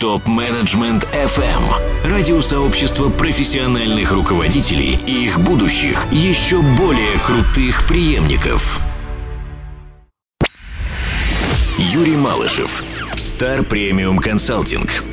Топ-менеджмент FM. Радиосообщество профессиональных руководителей и их будущих, еще более крутых преемников. Юрий Малышев. Стар Премиум Консалтинг.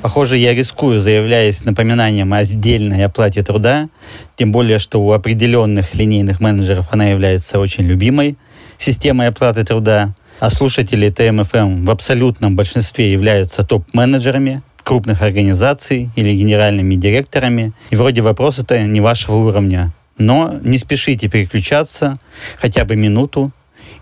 Похоже, я рискую, заявляясь напоминанием о сдельной оплате труда, тем более, что у определенных линейных менеджеров она является очень любимой системой оплаты труда а слушатели ТМФМ в абсолютном большинстве являются топ-менеджерами крупных организаций или генеральными директорами, и вроде вопрос это не вашего уровня. Но не спешите переключаться хотя бы минуту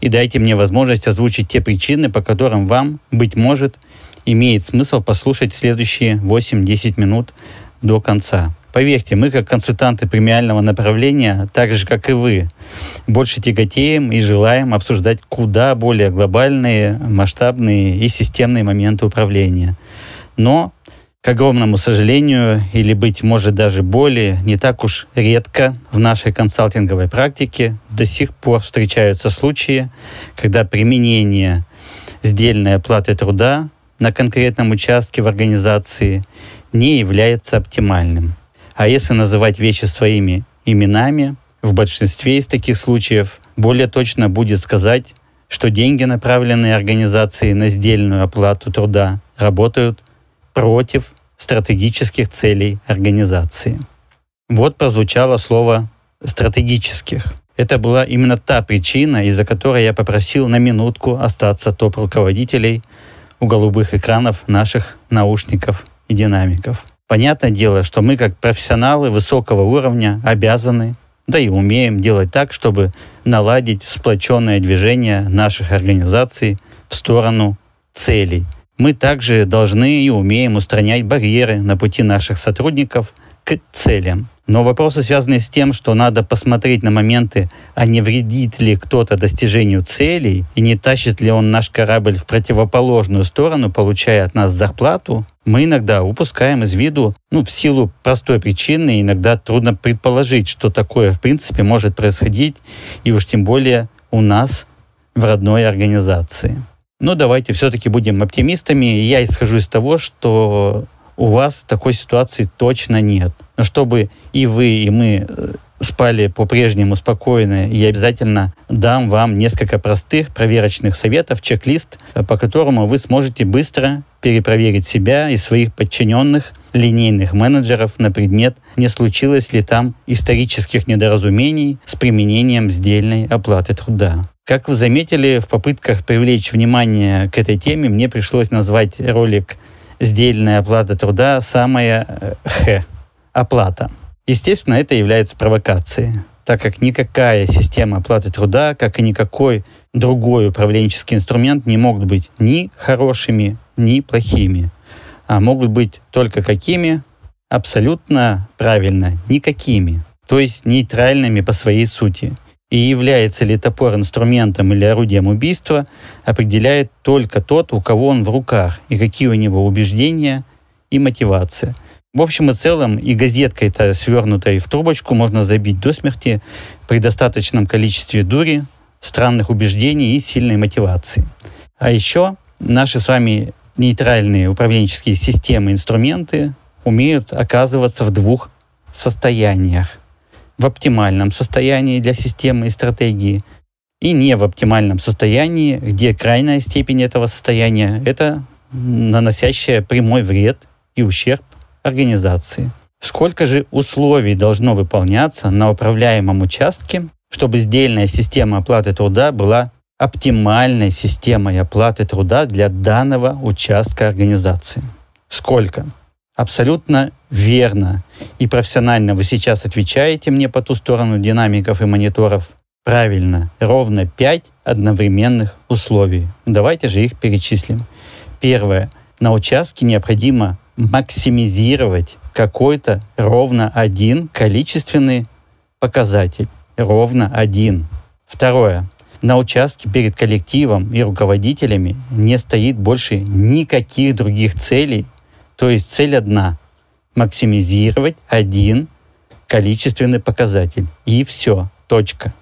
и дайте мне возможность озвучить те причины, по которым вам, быть может, имеет смысл послушать следующие 8-10 минут до конца. Поверьте, мы как консультанты премиального направления, так же как и вы, больше тяготеем и желаем обсуждать куда более глобальные, масштабные и системные моменты управления. Но, к огромному сожалению, или, быть может, даже более, не так уж редко в нашей консалтинговой практике до сих пор встречаются случаи, когда применение сдельной оплаты труда на конкретном участке в организации не является оптимальным. А если называть вещи своими именами, в большинстве из таких случаев более точно будет сказать, что деньги, направленные организации на сдельную оплату труда, работают против стратегических целей организации. Вот прозвучало слово «стратегических». Это была именно та причина, из-за которой я попросил на минутку остаться топ-руководителей у голубых экранов наших наушников и динамиков. Понятное дело, что мы как профессионалы высокого уровня обязаны, да и умеем делать так, чтобы наладить сплоченное движение наших организаций в сторону целей. Мы также должны и умеем устранять барьеры на пути наших сотрудников к целям. Но вопросы связаны с тем, что надо посмотреть на моменты, а не вредит ли кто-то достижению целей и не тащит ли он наш корабль в противоположную сторону, получая от нас зарплату, мы иногда упускаем из виду, ну, в силу простой причины, иногда трудно предположить, что такое в принципе может происходить, и уж тем более у нас в родной организации. Но давайте все-таки будем оптимистами. Я исхожу из того, что у вас такой ситуации точно нет. Но чтобы и вы, и мы э, спали по-прежнему спокойно, я обязательно дам вам несколько простых проверочных советов, чек-лист, э, по которому вы сможете быстро перепроверить себя и своих подчиненных линейных менеджеров на предмет, не случилось ли там исторических недоразумений с применением сдельной оплаты труда. Как вы заметили, в попытках привлечь внимание к этой теме мне пришлось назвать ролик сдельная оплата труда самая э, х оплата. Естественно, это является провокацией, так как никакая система оплаты труда, как и никакой другой управленческий инструмент не могут быть ни хорошими, ни плохими, а могут быть только какими? Абсолютно правильно, никакими, то есть нейтральными по своей сути – и является ли топор инструментом или орудием убийства, определяет только тот, у кого он в руках, и какие у него убеждения и мотивация. В общем и целом, и газеткой-то, свернутой в трубочку, можно забить до смерти при достаточном количестве дури, странных убеждений и сильной мотивации. А еще наши с вами нейтральные управленческие системы, инструменты умеют оказываться в двух состояниях – в оптимальном состоянии для системы и стратегии, и не в оптимальном состоянии, где крайняя степень этого состояния – это наносящая прямой вред и ущерб организации. Сколько же условий должно выполняться на управляемом участке, чтобы сдельная система оплаты труда была оптимальной системой оплаты труда для данного участка организации? Сколько? Абсолютно верно и профессионально вы сейчас отвечаете мне по ту сторону динамиков и мониторов. Правильно, ровно 5 одновременных условий. Давайте же их перечислим. Первое. На участке необходимо максимизировать какой-то ровно один количественный показатель. Ровно один. Второе. На участке перед коллективом и руководителями не стоит больше никаких других целей, то есть цель одна – максимизировать один количественный показатель. И все. Точка.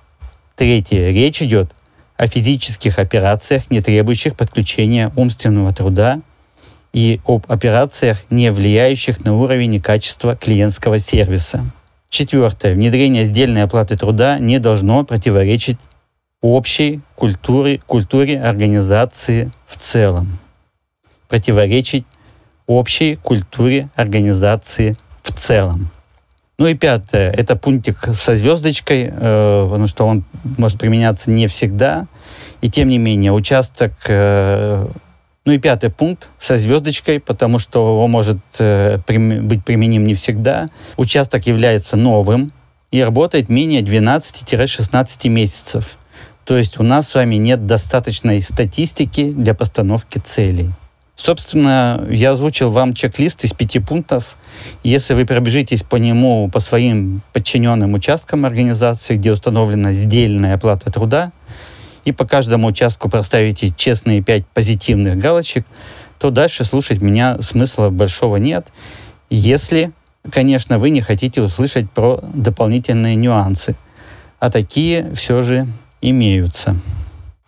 Третье. Речь идет о физических операциях, не требующих подключения умственного труда и об операциях, не влияющих на уровень и качество клиентского сервиса. Четвертое. Внедрение сдельной оплаты труда не должно противоречить общей культуре, культуре организации в целом. Противоречить общей культуре организации в целом. Ну и пятое, это пунктик со звездочкой, э, потому что он может применяться не всегда. И тем не менее, участок... Э, ну и пятый пункт со звездочкой, потому что он может э, прим, быть применим не всегда. Участок является новым и работает менее 12-16 месяцев. То есть у нас с вами нет достаточной статистики для постановки целей. Собственно, я озвучил вам чек-лист из пяти пунктов. Если вы пробежитесь по нему, по своим подчиненным участкам организации, где установлена сдельная оплата труда, и по каждому участку проставите честные пять позитивных галочек, то дальше слушать меня смысла большого нет, если, конечно, вы не хотите услышать про дополнительные нюансы. А такие все же имеются.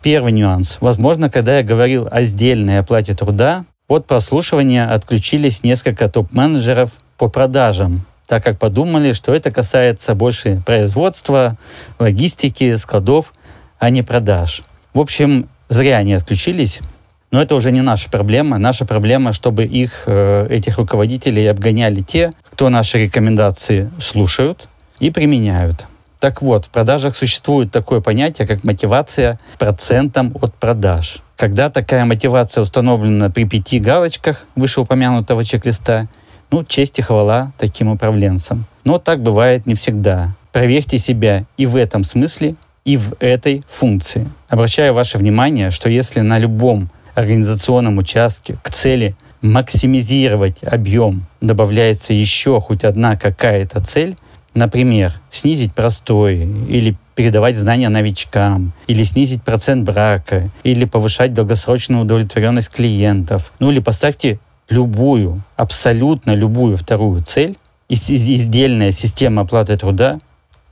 Первый нюанс. Возможно, когда я говорил о сдельной оплате труда, от прослушивания отключились несколько топ-менеджеров по продажам, так как подумали, что это касается больше производства, логистики, складов, а не продаж. В общем, зря они отключились, но это уже не наша проблема. Наша проблема, чтобы их, э, этих руководителей обгоняли те, кто наши рекомендации слушают и применяют. Так вот, в продажах существует такое понятие, как мотивация процентом от продаж. Когда такая мотивация установлена при пяти галочках вышеупомянутого чек-листа, ну, честь и хвала таким управленцам. Но так бывает не всегда. Проверьте себя и в этом смысле, и в этой функции. Обращаю ваше внимание, что если на любом организационном участке к цели максимизировать объем добавляется еще хоть одна какая-то цель, Например, снизить простой или передавать знания новичкам, или снизить процент брака, или повышать долгосрочную удовлетворенность клиентов. Ну или поставьте любую, абсолютно любую вторую цель, и издельная система оплаты труда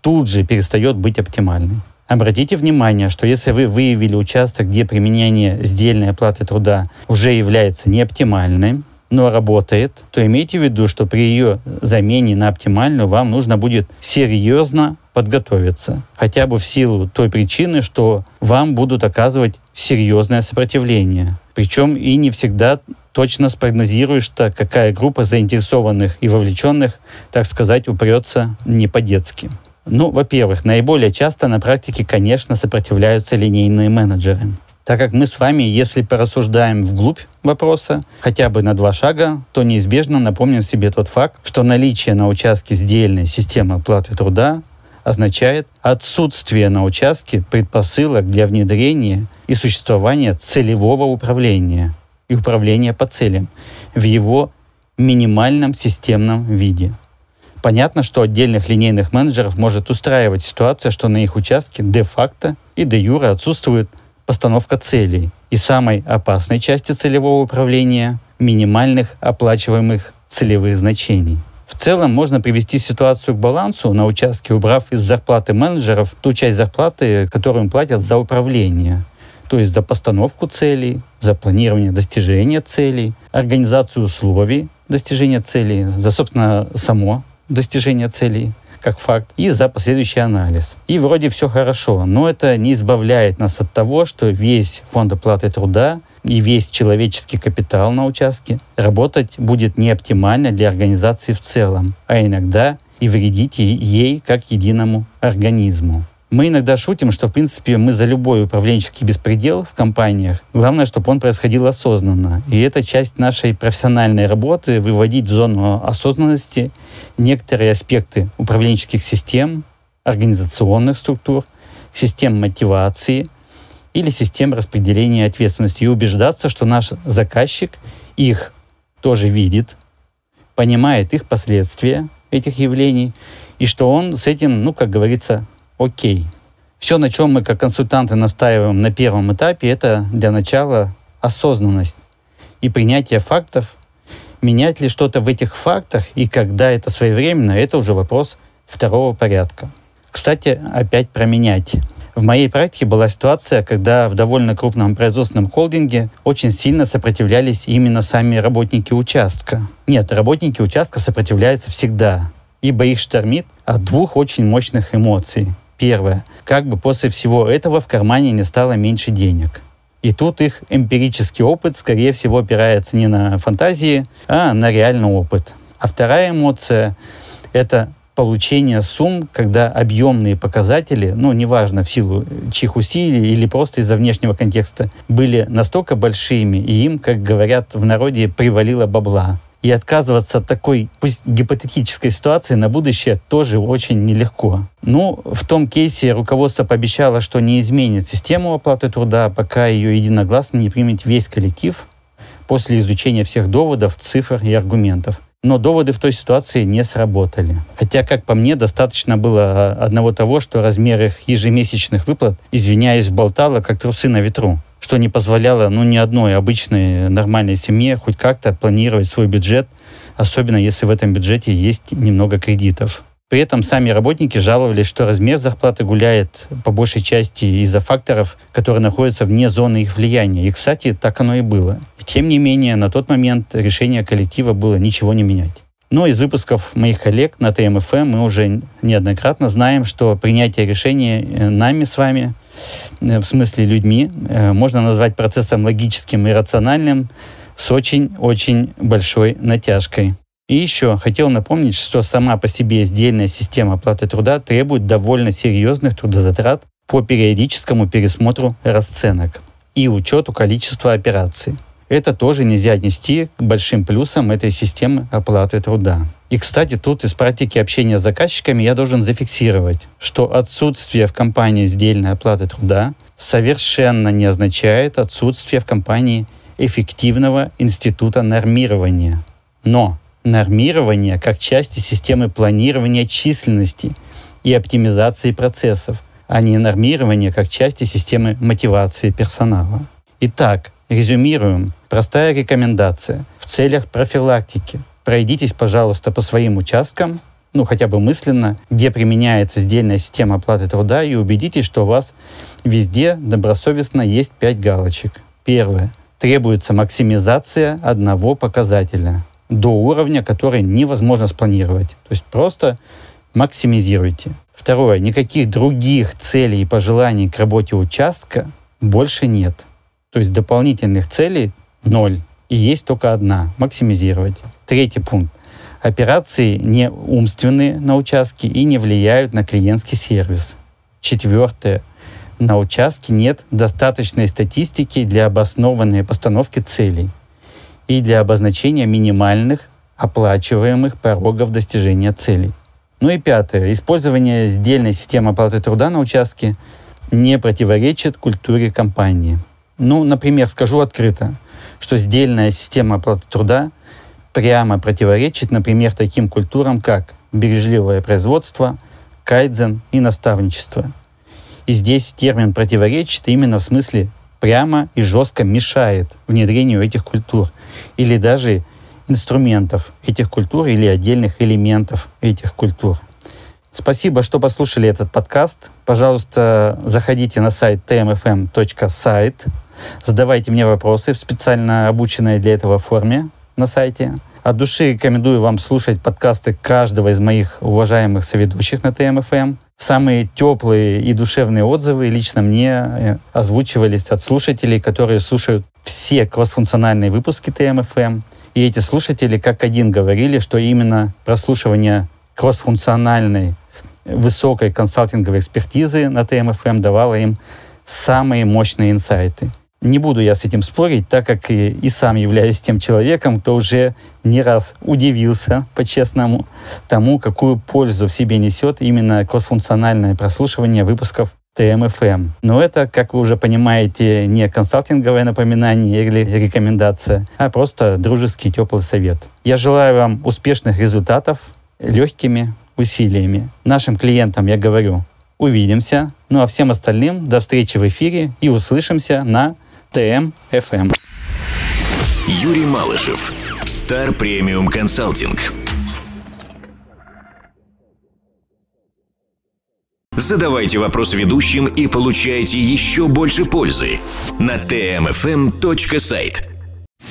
тут же перестает быть оптимальной. Обратите внимание, что если вы выявили участок, где применение сдельной оплаты труда уже является неоптимальным, но работает, то имейте в виду, что при ее замене на оптимальную вам нужно будет серьезно подготовиться. Хотя бы в силу той причины, что вам будут оказывать серьезное сопротивление. Причем и не всегда точно спрогнозируешь, что какая группа заинтересованных и вовлеченных, так сказать, упрется не по-детски. Ну, во-первых, наиболее часто на практике, конечно, сопротивляются линейные менеджеры так как мы с вами, если порассуждаем вглубь вопроса, хотя бы на два шага, то неизбежно напомним себе тот факт, что наличие на участке сдельной системы оплаты труда означает отсутствие на участке предпосылок для внедрения и существования целевого управления и управления по целям в его минимальном системном виде. Понятно, что отдельных линейных менеджеров может устраивать ситуация, что на их участке де-факто и де-юре отсутствует постановка целей и самой опасной части целевого управления – минимальных оплачиваемых целевых значений. В целом можно привести ситуацию к балансу на участке, убрав из зарплаты менеджеров ту часть зарплаты, которую им платят за управление, то есть за постановку целей, за планирование достижения целей, организацию условий достижения целей, за, собственно, само достижение целей – как факт, и за последующий анализ. И вроде все хорошо, но это не избавляет нас от того, что весь фонд оплаты труда и весь человеческий капитал на участке работать будет не оптимально для организации в целом, а иногда и вредить ей как единому организму. Мы иногда шутим, что, в принципе, мы за любой управленческий беспредел в компаниях. Главное, чтобы он происходил осознанно. И это часть нашей профессиональной работы — выводить в зону осознанности некоторые аспекты управленческих систем, организационных структур, систем мотивации или систем распределения ответственности и убеждаться, что наш заказчик их тоже видит, понимает их последствия, этих явлений, и что он с этим, ну, как говорится, окей. Все, на чем мы как консультанты настаиваем на первом этапе, это для начала осознанность и принятие фактов. Менять ли что-то в этих фактах и когда это своевременно, это уже вопрос второго порядка. Кстати, опять про менять. В моей практике была ситуация, когда в довольно крупном производственном холдинге очень сильно сопротивлялись именно сами работники участка. Нет, работники участка сопротивляются всегда, ибо их штормит от двух очень мощных эмоций. Первое. Как бы после всего этого в кармане не стало меньше денег. И тут их эмпирический опыт, скорее всего, опирается не на фантазии, а на реальный опыт. А вторая эмоция – это получение сумм, когда объемные показатели, ну, неважно в силу чьих усилий или просто из-за внешнего контекста, были настолько большими, и им, как говорят в народе, привалило бабла. И отказываться от такой, пусть гипотетической ситуации на будущее тоже очень нелегко. Ну, в том кейсе руководство пообещало, что не изменит систему оплаты труда, пока ее единогласно не примет весь коллектив после изучения всех доводов, цифр и аргументов. Но доводы в той ситуации не сработали. Хотя, как по мне, достаточно было одного того, что размер их ежемесячных выплат, извиняюсь, болтало, как трусы на ветру что не позволяло ну, ни одной обычной нормальной семье хоть как-то планировать свой бюджет, особенно если в этом бюджете есть немного кредитов. При этом сами работники жаловались, что размер зарплаты гуляет по большей части из-за факторов, которые находятся вне зоны их влияния. И, кстати, так оно и было. Тем не менее, на тот момент решение коллектива было ничего не менять. Но из выпусков моих коллег на ТМФМ мы уже неоднократно знаем, что принятие решения э, нами с вами – Э, в смысле людьми, э, можно назвать процессом логическим и рациональным с очень-очень большой натяжкой. И еще хотел напомнить, что сама по себе сдельная система оплаты труда требует довольно серьезных трудозатрат по периодическому пересмотру расценок и учету количества операций. Это тоже нельзя отнести к большим плюсам этой системы оплаты труда. И, кстати, тут из практики общения с заказчиками я должен зафиксировать, что отсутствие в компании сдельной оплаты труда совершенно не означает отсутствие в компании эффективного института нормирования. Но нормирование как части системы планирования численности и оптимизации процессов, а не нормирование как части системы мотивации персонала. Итак, резюмируем. Простая рекомендация в целях профилактики пройдитесь, пожалуйста, по своим участкам, ну, хотя бы мысленно, где применяется сдельная система оплаты труда, и убедитесь, что у вас везде добросовестно есть 5 галочек. Первое. Требуется максимизация одного показателя до уровня, который невозможно спланировать. То есть просто максимизируйте. Второе. Никаких других целей и пожеланий к работе участка больше нет. То есть дополнительных целей ноль. И есть только одна – максимизировать. Третий пункт. Операции не умственные на участке и не влияют на клиентский сервис. Четвертое. На участке нет достаточной статистики для обоснованной постановки целей и для обозначения минимальных оплачиваемых порогов достижения целей. Ну и пятое. Использование сдельной системы оплаты труда на участке не противоречит культуре компании. Ну, например, скажу открыто, что сдельная система оплаты труда прямо противоречит, например, таким культурам, как бережливое производство, кайдзен и наставничество. И здесь термин противоречит именно в смысле прямо и жестко мешает внедрению этих культур или даже инструментов этих культур или отдельных элементов этих культур. Спасибо, что послушали этот подкаст. Пожалуйста, заходите на сайт tmfm.site, задавайте мне вопросы в специально обученной для этого форме на сайте. От души рекомендую вам слушать подкасты каждого из моих уважаемых соведущих на ТМФМ. Самые теплые и душевные отзывы лично мне э, озвучивались от слушателей, которые слушают все кроссфункциональные выпуски ТМФМ. И эти слушатели как один говорили, что именно прослушивание кроссфункциональной высокой консалтинговой экспертизы на ТМФМ давало им самые мощные инсайты. Не буду я с этим спорить, так как и, сам являюсь тем человеком, кто уже не раз удивился, по-честному, тому, какую пользу в себе несет именно кроссфункциональное прослушивание выпусков ТМФМ. Но это, как вы уже понимаете, не консалтинговое напоминание или рекомендация, а просто дружеский теплый совет. Я желаю вам успешных результатов легкими усилиями. Нашим клиентам я говорю, увидимся. Ну а всем остальным до встречи в эфире и услышимся на ТМ-ФМ. Юрий Малышев. Star Premium Consulting. Задавайте вопросы ведущим и получайте еще больше пользы на tmfm.сайт.